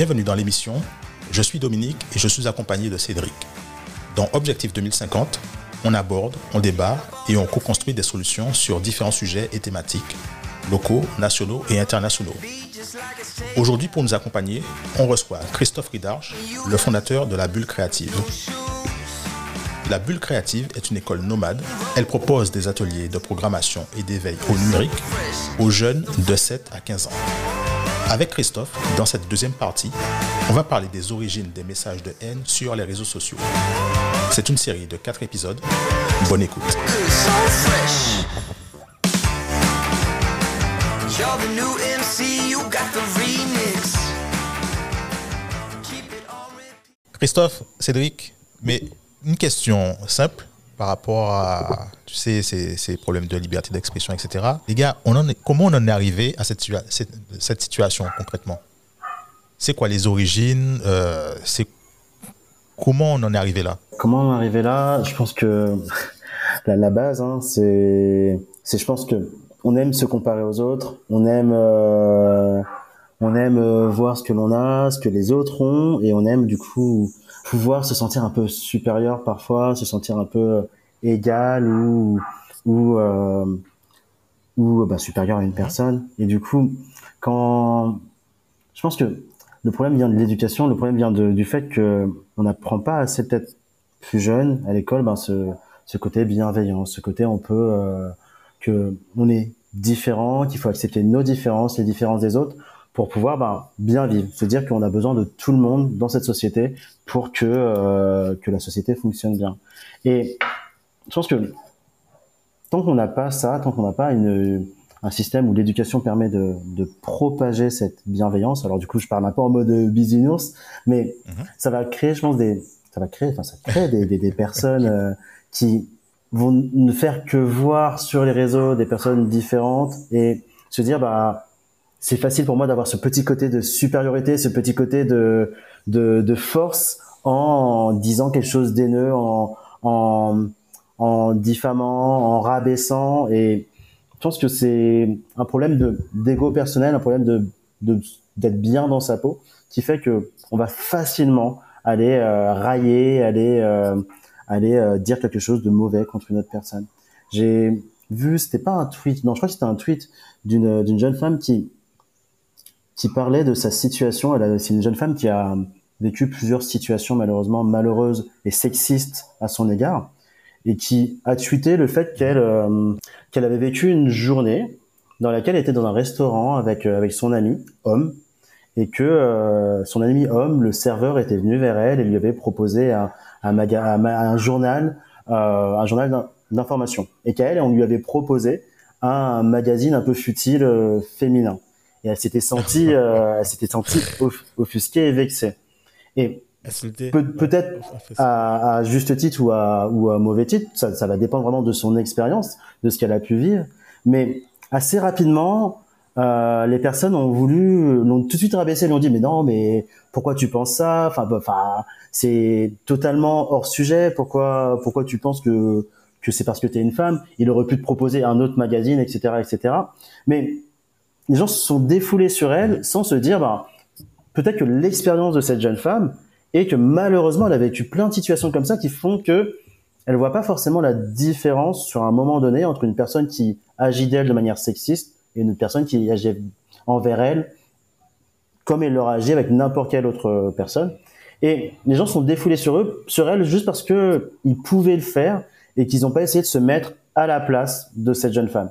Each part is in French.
Bienvenue dans l'émission. Je suis Dominique et je suis accompagné de Cédric. Dans Objectif 2050, on aborde, on débat et on co-construit des solutions sur différents sujets et thématiques, locaux, nationaux et internationaux. Aujourd'hui, pour nous accompagner, on reçoit Christophe Ridarche, le fondateur de la Bulle Créative. La Bulle Créative est une école nomade. Elle propose des ateliers de programmation et d'éveil au numérique aux jeunes de 7 à 15 ans. Avec Christophe, dans cette deuxième partie, on va parler des origines des messages de haine sur les réseaux sociaux. C'est une série de 4 épisodes. Bonne écoute. Christophe, Cédric, mais une question simple par rapport à tu sais, ces, problèmes de liberté d'expression, etc. Les gars, comment on en est arrivé à cette, situation concrètement? C'est quoi les origines euh, comment on en est arrivé là? Comment on est arrivé là? Je pense que la, la base, hein, c'est, c'est, je pense que on aime se comparer aux autres, on aime, euh, on aime euh, voir ce que l'on a, ce que les autres ont, et on aime du coup pouvoir se sentir un peu supérieur parfois, se sentir un peu égal ou ou euh, ou bah, supérieur à une personne. Et du coup, quand je pense que le problème vient de l'éducation, le problème vient de, du fait que on n'apprend pas assez peut-être plus jeune à l'école, ben ce ce côté bienveillant, ce côté on peut euh, que on est différent, qu'il faut accepter nos différences, les différences des autres pour pouvoir ben, bien vivre, se dire qu'on a besoin de tout le monde dans cette société pour que euh, que la société fonctionne bien. Et je pense que tant qu'on n'a pas ça, tant qu'on n'a pas une un système où l'éducation permet de, de, propager cette bienveillance. Alors du coup, je parle un peu en mode bisounours, mais mhm. ça va créer, je pense, des, ça va créer, enfin, ça crée des, des, des personnes euh, qui vont ne faire que voir sur les réseaux des personnes différentes et se dire, bah, c'est facile pour moi d'avoir ce petit côté de supériorité, ce petit côté de, de, de force en disant quelque chose d'haineux, en, en, en diffamant, en rabaissant. Et je pense que c'est un problème de d'ego personnel, un problème de d'être bien dans sa peau, qui fait que on va facilement aller euh, railler, aller euh, aller euh, dire quelque chose de mauvais contre une autre personne. J'ai vu, c'était pas un tweet, non, je crois que c'était un tweet d'une d'une jeune femme qui qui parlait de sa situation. C'est une jeune femme qui a vécu plusieurs situations malheureusement malheureuses et sexistes à son égard, et qui a tweeté le fait qu'elle euh, qu'elle avait vécu une journée dans laquelle elle était dans un restaurant avec euh, avec son ami homme et que euh, son ami homme, le serveur, était venu vers elle et lui avait proposé un, un, un journal, un journal d'information, et qu'à elle, on lui avait proposé un magazine un peu futile féminin et elle s'était sentie, euh, elle s'était sentie offusquée et vexée. Et peut-être à, à, juste titre ou à, ou à mauvais titre, ça, ça va dépendre vraiment de son expérience, de ce qu'elle a pu vivre. Mais assez rapidement, euh, les personnes ont voulu, l'ont tout de suite rabaissé, l'ont dit mais non, mais pourquoi tu penses ça? Enfin, bah, enfin, c'est totalement hors sujet. Pourquoi, pourquoi tu penses que que c'est parce que tu es une femme? Il aurait pu te proposer un autre magazine, etc., etc. Mais les gens se sont défoulés sur elle sans se dire, bah, peut-être que l'expérience de cette jeune femme est que malheureusement, elle a vécu plein de situations comme ça qui font que elle voit pas forcément la différence sur un moment donné entre une personne qui agit d'elle de manière sexiste et une personne qui agit envers elle comme elle leur agit avec n'importe quelle autre personne. Et les gens sont défoulés sur eux, sur elle, juste parce que ils pouvaient le faire et qu'ils n'ont pas essayé de se mettre à la place de cette jeune femme.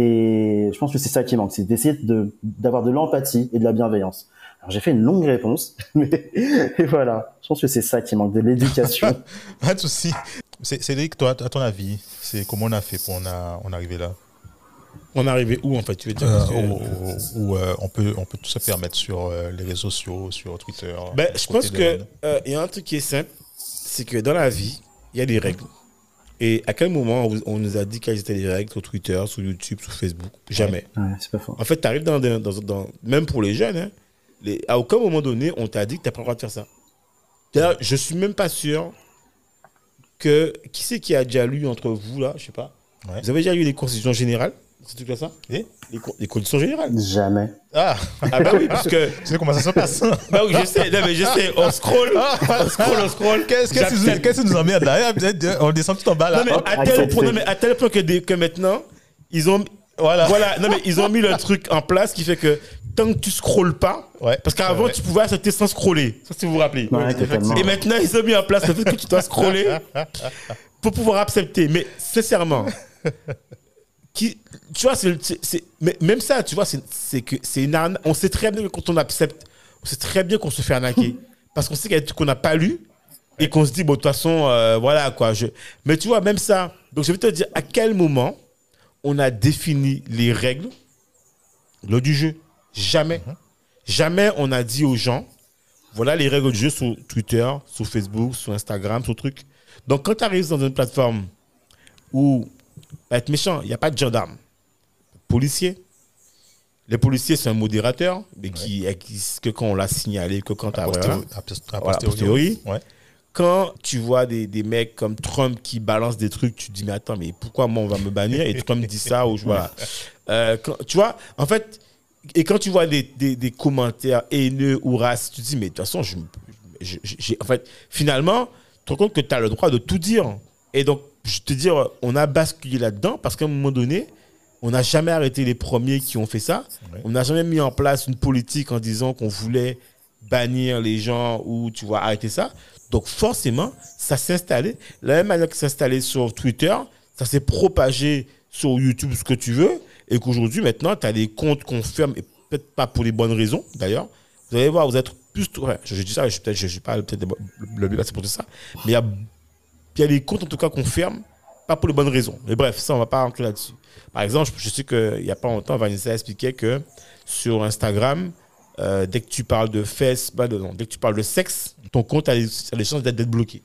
Et je pense que c'est ça qui manque, c'est d'essayer de, d'avoir de l'empathie et de la bienveillance. Alors j'ai fait une longue réponse, mais et voilà, je pense que c'est ça qui manque, de l'éducation. Pas de souci. Cédric, toi, à ton avis, c'est comment on a fait pour en, arriver là? On est arrivé où en fait Tu veux dire? Euh, où, euh, on peut on peut tout se permettre sur euh, les réseaux sociaux, sur Twitter. Ben, je pense que il y a un truc qui est simple, c'est que dans la vie, il y a des règles. Et à quel moment on nous a dit quelles étaient les règles sur Twitter, sur YouTube, sur Facebook? Jamais. Ouais, c'est pas. En fait, tu arrives dans, dans, dans, Même pour les jeunes, hein, les, à aucun moment donné, on t'a dit que tu n'as pas le droit de faire ça. D'ailleurs, je suis même pas sûr que. Qui c'est qui a déjà lu entre vous, là Je sais pas. Vous avez déjà lu les constitutions générales? C'est tout comme ça? Et les, les conditions générales. Jamais. Ah, Ah bah oui, parce que... tu sais comment ça se passe Bah oui, je sais, non mais je sais, on scroll, on scroll, on scroll. Qu'est-ce qu'est-ce qui nous- qui nous emmerde là On descend tout en bas là. Non mais, Hop. à tel accepté. point, non, mais à tel point que, des- que maintenant, ils ont... Voilà. Voilà, non mais ils ont mis le truc en place qui fait que tant que tu scrolles pas, Ouais, parce qu'avant ouais. tu pouvais accepter sans scroller, ça si vous vous rappelez. Ouais. Et maintenant ils ont mis en place le fait que tu dois scroller pour pouvoir accepter. Mais sincèrement, qui, tu vois, c'est, même ça, tu vois, c'est, que c'est une arna- On sait très bien que quand on accepte, on sait très bien qu'on se fait arnaquer parce qu'on sait qu'il y a des trucs qu'on n'a pas lu et qu'on se dit bon de toute façon euh, voilà quoi. Je... Mais tu vois même ça. Donc je vais te dire à quel moment on a défini les règles lors du jeu? Jamais. Jamais on a dit aux gens, voilà les règles du jeu sur Twitter, sur Facebook, sur Instagram, sur truc. Donc quand tu arrives dans une plateforme où, va être méchant, il n'y a pas de gendarme, policier. Les policiers, c'est un modérateur, mais qui existe que quand on l'a signalé, que quand tu as... posteriori-. Ouais. Quand tu vois des, des mecs comme Trump qui balancent des trucs, tu te dis, mais attends, mais pourquoi moi on va me bannir? Et Trump dit ça, ou voilà. Euh, quand- tu vois, en fait, et quand tu vois des, des, des commentaires haineux ou racistes, tu te dis, mais de toute façon, je, je- je- j'ai- en fait, finalement, tu te rends compte que tu as le droit de tout dire. Et donc, je te dire, on a basculé là-dedans parce qu'à un moment donné, on n'a jamais arrêté les premiers qui ont fait ça. Ouais. On n'a jamais mis en place une politique en disant qu'on voulait bannir les gens ou tu vois arrêter ça. Donc forcément, ça s'est installé. La même manière que ça s'est installé sur Twitter, ça s'est propagé sur YouTube, ce que tu veux, et qu'aujourd'hui, maintenant, tu as des comptes qu'on ferme, et peut-être pas pour les bonnes raisons, d'ailleurs. Vous allez voir, vous êtes plus... ouais, je, je dis ça, je suis peut-être, je suis pas peut-être le, le mieux placé pour tout ça, mais il y a, il y a des comptes, en tout cas, qu'on ferme, pas pour les bonnes raisons. Mais bref, ça, on va pas rentrer là-dessus. Par exemple, je sais qu'il n'y a pas longtemps, Vanessa expliquait que sur Instagram, euh, dès que tu parles de fesses, bah, non, dès que tu parles de sexe, ton compte a les, a les chances d'être bloqué.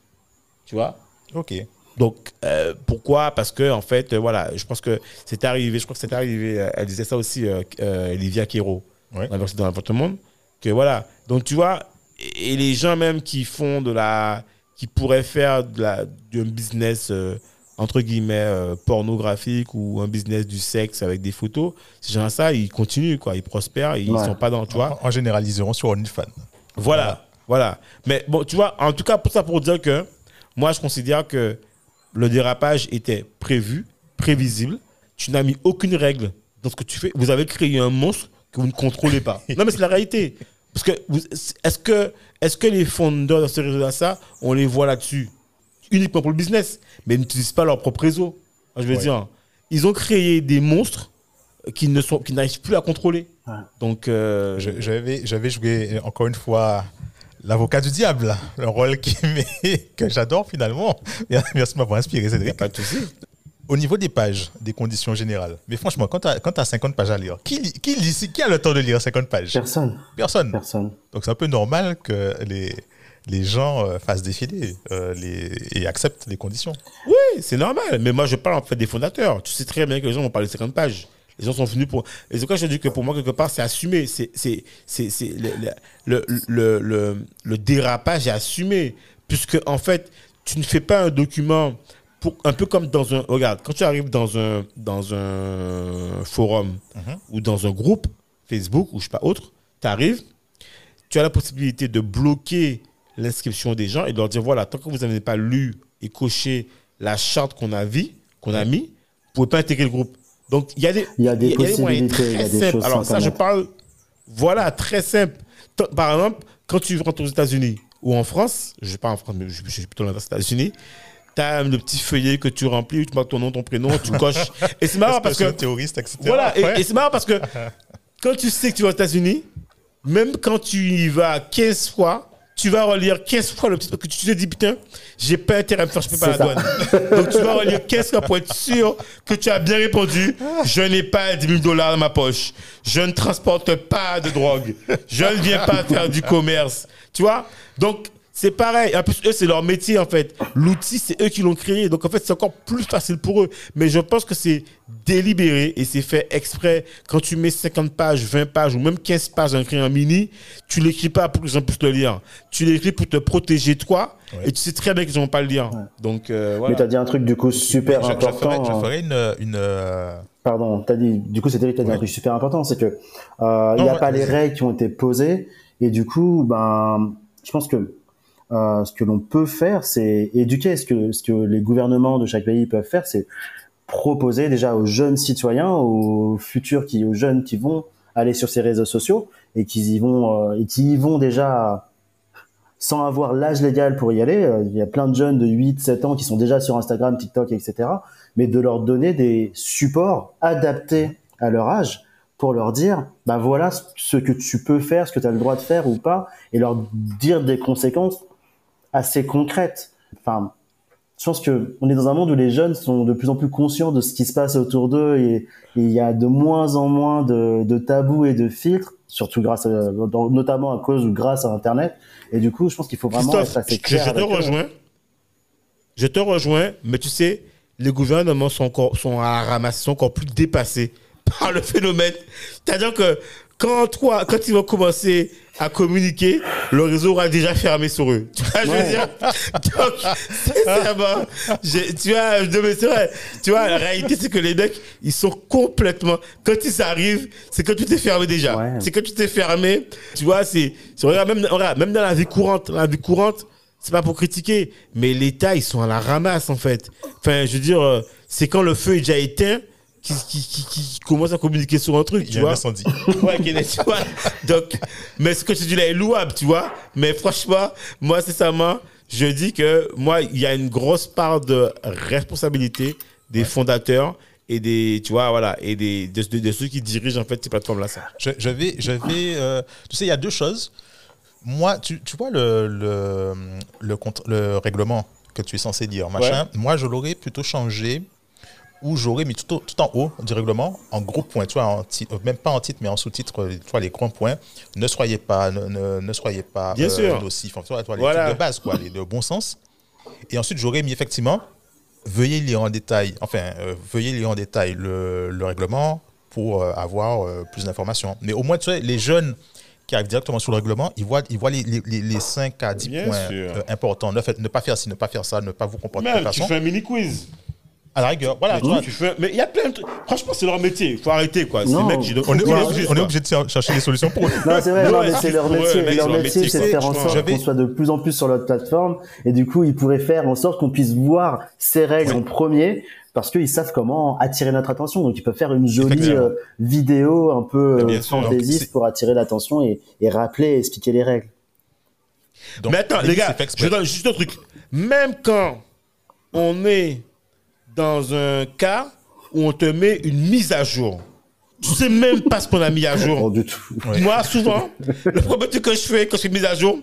Tu vois? Ok. Donc, euh, pourquoi? Parce que, en fait, euh, voilà, je pense que c'est arrivé, je crois que c'est arrivé, elle disait ça aussi, Olivia Quero, Ouais. dans dans votre monde, que voilà. Donc, tu vois, et, et les gens même qui font de la. Qui pourraient faire de la, d'un business, euh, entre guillemets, euh, pornographique ou un business du sexe avec des photos, ces gens ça, ils continuent, quoi, ils prospèrent, ils Ouais. sont pas dans, tu vois. En, en généraliseront sur OnlyFans. Voilà, voilà. Mais bon, tu vois, en tout cas, pour ça, pour dire que moi, je considère que le dérapage était prévu, prévisible. Tu n'as mis aucune règle dans ce que tu fais. Vous avez créé un monstre que vous ne contrôlez pas. non, mais c'est la réalité. Parce que est-ce que, est que les fondeurs de ce réseau-là, ça, on les voit là-dessus uniquement pour le business, mais ils n'utilisent pas leur propre réseau. Je veux Ouais. dire, ils ont créé des monstres qui ne sont, qui n'arrivent plus à contrôler. Ouais. Donc, euh, J'avais j'avais joué encore une fois l'avocat du diable, le rôle qui que j'adore finalement. Merci de m'avoir inspiré, Cédric. pas de souci. Au niveau des pages, des conditions générales, mais franchement, quand tu as, 50 pages à lire, qui, qui, lit- qui a le temps de lire 50 pages Personne. Personne. Personne. Donc c'est un peu normal que les, les gens euh, fassent défiler euh, les, et acceptent les conditions. Oui, c'est normal. Mais moi, je parle en fait des fondateurs. Tu sais très bien que les gens vont parler de 50 pages. Les gens sont venus pour. Et c'est quoi je dis que pour moi, quelque part, c'est assumé. C'est, c'est, c'est, c'est le, le, le, le, le dérapage est assumé. Puisque, en fait, tu ne fais pas un document pour, un peu comme dans un. Regarde, quand tu arrives dans un, dans un forum Mhm. ou dans un groupe, Facebook ou je sais pas autre, tu arrives, tu as la possibilité de bloquer l'inscription des gens et de leur dire voilà, tant que vous n'avez pas lu et coché la charte qu'on a, vie, qu'on a mis, vous ne pouvez pas intégrer le groupe. Donc, il y a des, Il y a des possibilités, très il y a des simples. choses Alors, ça, je parle, voilà, très simple. Par exemple, quand tu rentres aux États-Unis ou en France, je ne pas en France, mais je, je suis plutôt dans les États-Unis, tu as le petit feuillet que tu remplis, où tu marques ton nom, ton prénom, tu coches. Et c'est marrant parce que. terroriste, etc. Voilà, et, c'est marrant parce que quand tu sais que tu vas aux États-Unis, même quand tu y vas 15 fois, tu vas relire 15 fois le petit parce que tu te dis putain, j'ai pas intérêt à me faire choper par la C'est douane. Donc tu vas relire 15 fois pour être sûr que tu as bien répondu. Je n'ai pas 10 000 dollars dans ma poche. Je ne transporte pas de drogue. Je ne viens pas faire du commerce. Tu vois? Donc c'est pareil. En plus, eux, c'est leur métier, en fait. L'outil, c'est eux qui l'ont créé. Donc, en fait, c'est encore plus facile pour eux. Mais je pense que c'est délibéré et c'est fait exprès. Quand tu mets 50 pages, 20 pages ou même 15 pages dans un crayon mini, tu l'écris pas pour que les gens puissent le lire. Tu l'écris pour te protéger toi. Ouais. Et tu sais très bien qu'ils vont pas le lire. Donc, euh, Mais voilà. tu as dit un truc du coup super Je- je, important. ferai, je ferai une, une, euh, pardon, t'as dit, du coup, c'était t'as dit un truc super important, c'est que euh, il Non, n'y a pas les règles qui ont été posées, et du coup, ben, je pense que euh, ce que l'on peut faire, c'est éduquer. Ce que les gouvernements de chaque pays peuvent faire, c'est proposer déjà aux jeunes citoyens, aux futurs aux jeunes qui vont aller sur ces réseaux sociaux et qui y vont euh, et qui y vont déjà sans avoir l'âge légal pour y aller. Euh, Il y a plein de jeunes de 8, 7 ans qui sont déjà sur Instagram, TikTok, etc. Mais de leur donner des supports adaptés à leur âge pour leur dire, bah voilà ce que tu peux faire, ce que tu as le droit de faire ou pas, et leur dire des conséquences assez concrètes. Enfin, je pense que on est dans un monde où les jeunes sont de plus en plus conscients de ce qui se passe autour d'eux et il y a de moins en moins de, de tabous et de filtres, surtout grâce, à, dans- notamment à cause ou grâce à Internet. Et du coup, je pense qu'il faut vraiment Christophe, être assez je, clair. je te eux. rejoins. Je te rejoins, mais tu sais, les gouvernements sont encore sont à la ramasse, sont encore plus dépassés par le phénomène. C'est-à-dire que quand toi, quand ils vont commencer à communiquer, le réseau aura déjà fermé sur eux. Tu vois, je veux Ouais. dire. Donc, sincèrement, j'ai- tu vois, mais c'est vrai. Tu vois, la réalité, c'est que les mecs, ils sont complètement. Quand ils arrivent, c'est que tout est fermé déjà. Ouais. C'est que tout est fermé. Tu vois, c'est. même, regarde, même dans la vie courante, dans la vie courante, c'est pas pour critiquer, mais l'État, ils sont à la ramasse, en fait. Enfin, je veux dire, euh, c'est quand le feu est déjà éteint qui, qui, qui commencent à communiquer sur un truc, Il y tu a un vois. incendie. Ouais, tu vois. Donc, mais ce que tu dis là est louable, tu vois. Mais franchement, moi, sincèrement, je dis que moi, il y a une grosse part de responsabilité des fondateurs et des, tu vois, voilà, et des, de, de- de ceux qui dirigent en fait ces plateformes-là. Ça. Je, je vais, je vais euh, tu sais, il y a deux choses. Moi, tu, tu vois le, le, le, le règlement que tu es censé dire, machin. Moi, je l'aurais plutôt changé ou j'aurais mis tout, au- tout en haut du règlement, en gros point, tu vois, en ti- euh, même pas en titre, mais en sous-titre, euh, tu vois, les grands points. Ne soyez pas, ne, ne, ne soyez pas Bien sûr. nocifs, enfin, tu vois, les Voilà. trucs de base, quoi, les, de bon sens. Et ensuite, j'aurais mis effectivement, veuillez lire en détail, enfin, euh, veuillez lire en détail le, le règlement pour euh, avoir euh, plus d'informations. Mais au moins, tu sais, les jeunes qui arrivent directement sur le règlement, ils voient, ils voient les, les, les- les 5 à 10 Bien points euh, importants. Ne, faites- ne pas faire ci, ne pas faire ça, ne pas vous comporter de Même, cette tu façon. fais un mini quiz. À la rigueur, voilà, tu fais, mais il y a plein de trucs. Franchement, c'est leur métier. Il faut arrêter, quoi. Ces Non. mecs, j'ai- on est, on est obligé, on est obligé de cher- chercher des solutions pour eux. Non, c'est vrai, Ouais, non, mais c'est leur métier. leur leur métier, c'est de faire en sorte qu'on soit de plus en plus sur notre plateforme. Et du coup, ils pourraient faire en sorte qu'on puisse voir ces règles en premier parce qu'ils savent comment attirer notre attention. Donc, ils peuvent faire une jolie euh, vidéo un peu euh, fantaisiste pour attirer l'attention et, et rappeler et expliquer les règles. Donc, mais attends, les gars, je donne juste un truc. Même quand on est dans un cas où on te met une mise à jour, tu sais même pas ce qu'on a mis à jour. du tout. Ouais. Moi, souvent, le premier truc que je fais quand je fais une mise à jour,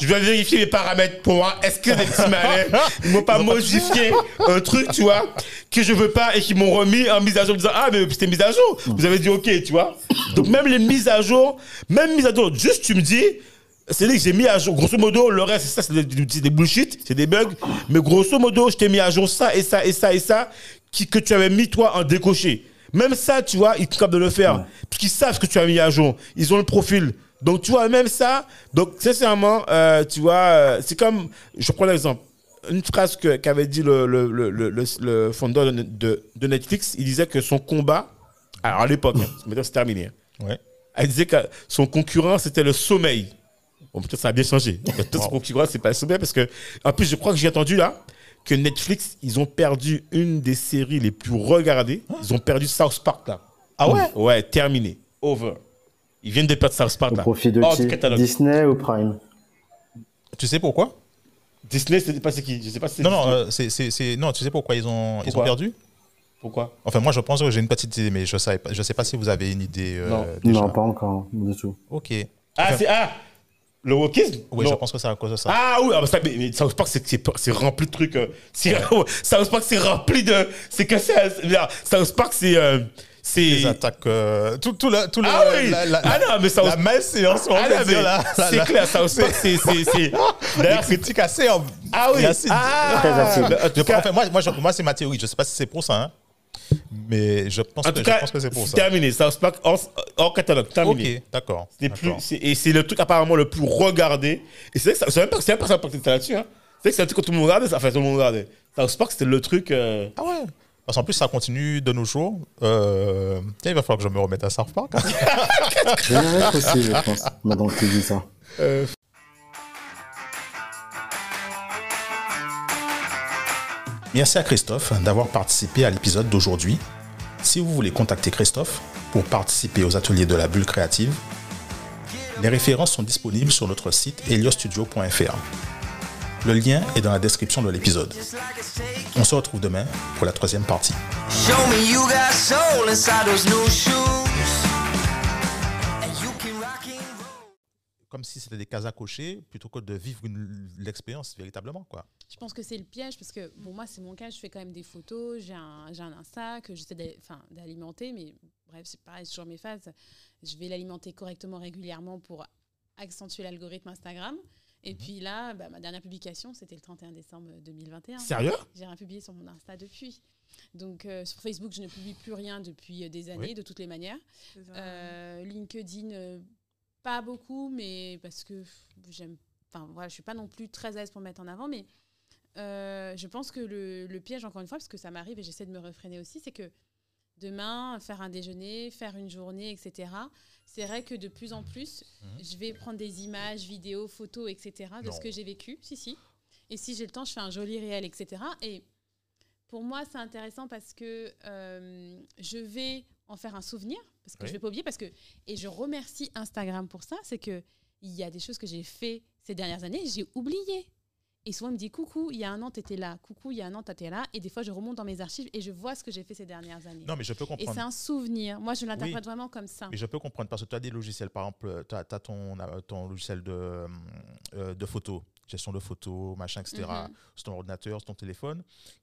je vais vérifier les paramètres pour voir est-ce que les petits malins ils m'ont pas modifié un truc, tu vois, que je veux pas et qu'ils m'ont remis en mise à jour en disant ah mais c'était mise à jour. Vous avez dit ok, tu vois. Donc même les mises à jour, même mise à jour, juste tu me dis c'est dit que j'ai mis à jour, grosso modo, le reste, c'est ça, c'est des, bullshit, c'est des bugs. Mais grosso modo, je t'ai mis à jour ça et ça et ça et ça qui, que tu avais mis, toi, en décoché. Même ça, tu vois, ils sont capables de le faire. Parce qu'ils savent ce que tu as mis à jour. Ils ont le profil. Donc, tu vois, même ça, donc, sincèrement, euh, tu vois, euh, c'est comme, je prends l'exemple. Une phrase que- qu'avait dit le, le, le, le, le- fondeur de, de- de Netflix, il disait que son combat, alors à l'époque, hein, maintenant c'est terminé, hein, Ouais. elle disait que son concurrent, c'était le sommeil. Bon, peut-être ça a bien changé. Peut-être concurrent, c'est pas le sommeil parce que, en plus, je crois que j'ai entendu là que Netflix, ils ont perdu une des séries les plus regardées. Ils ont perdu South Park là. Ah ouais? Ouais, terminé. Over. Ils viennent de perdre South Park Au là. profit de Hors catalogue. Disney ou Prime? Tu sais pourquoi? Disney, c'était pas c'est qui Je sais pas si c'est Non, non, euh, c'est, c'est, non, tu sais pourquoi ils ont, ils ont perdu? Pourquoi? Enfin, moi, je pense que j'ai une petite idée, mais je ne pas, je sais pas si vous avez une idée euh, Non. déjà. Non, pas encore, du tout. Ok. Ah, Enfin, c'est. Ah Le wokisme? Oui, Non. je pense que c'est à cause de ça. Ah oui, ah, bah, ça, mais, mais South Park, c'est- c'est c'est rempli de trucs. euh, c'est- South Park, c'est rempli de. C'est que ça. South Park, c'est. euh, c'est. Les attaques, euh, tout, tout le, tout le, Ah oui la, la, Ah non, mais South la malséance, on Ah non, dire, là, c'est clair, South Park, c'est. c'est- c'est- Des D'ailleurs, c'est. critiques assez en- Ah oui assez- Ah Très En Je enfin, moi, moi, je- moi, c'est ma théorie. Je sais pas si c'est pour ça, hein, mais je pense, en que, tout je cas pense que c'est pour c'est ça. terminé. South Park hors, catalogue, terminé. Ok, d'accord. C'est c'est- et c'est le truc apparemment le plus regardé. Et c'est vrai que ça- c'est même pas, c'est même pas ça que c'était là-dessus. Hein. C'est vrai que c'est un truc que tout le monde regardait. ça- Enfin, tout le monde regardait. South Park, c'était le truc. euh, Ah ouais Parce qu'en plus, ça continue de nos jours. Euh, tiens, il va falloir que je me remette à South Park. Je vais y être aussi, je pense, maintenant que tu dis ça. Euh, Merci à Christophe d'avoir participé à l'épisode d'aujourd'hui. Si vous voulez contacter Christophe pour participer aux ateliers de la bulle créative, les références sont disponibles sur notre site heliostudio.fr. Le lien est dans la description de l'épisode. On se retrouve demain pour la troisième partie. Comme si c'était des cases à cocher plutôt que de vivre l'expérience véritablement. Quoi. Je pense que c'est le piège parce que, bon, moi, c'est mon cas, je fais quand même des photos, j'ai un, j'ai un Insta que j'essaie d'alimenter, mais bref, c'est pareil, c'est toujours mes phases. Je vais l'alimenter correctement, régulièrement pour accentuer l'algorithme Instagram. Et puis là, bah, ma dernière publication, c'était le 31 décembre 2021. Sérieux? J'ai rien publié sur mon Insta depuis. Donc euh, sur Facebook, je ne publie plus rien depuis euh, des années, Oui. de toutes les manières. Euh, LinkedIn, euh, pas beaucoup, mais parce que j'aime. Enfin voilà, je suis pas non plus très à l'aise pour me mettre en avant, mais euh, je pense que le, le piège, encore une fois, parce que ça m'arrive et j'essaie de me refréner aussi, c'est que demain, faire un déjeuner, faire une journée, etc. C'est vrai que de plus en plus, Mhm. je vais prendre des images, vidéos, photos, etc. de Non. ce que j'ai vécu. Si, si. Et si j'ai le temps, je fais un joli réel, etc. Et pour moi, c'est intéressant parce que euh, je vais en faire un souvenir, parce que Oui. je vais pas oublier, parce que et je remercie Instagram pour ça, c'est que il y a des choses que j'ai fait ces dernières années, j'ai oublié. Et souvent, il me dit coucou, il y a un an, tu étais là. Coucou, il y a un an, tu étais là. Et des fois, je remonte dans mes archives et je vois ce que j'ai fait ces dernières années. Non, mais je peux et c'est comprendre. un souvenir. Moi, je l'interprète Oui. vraiment comme ça. Mais je peux comprendre parce que tu as des logiciels, par exemple, tu as, ton, euh, ton logiciel de, euh, de photos, gestion de photos, machin, etc. Mhm. sur ton ordinateur, sur ton téléphone, qui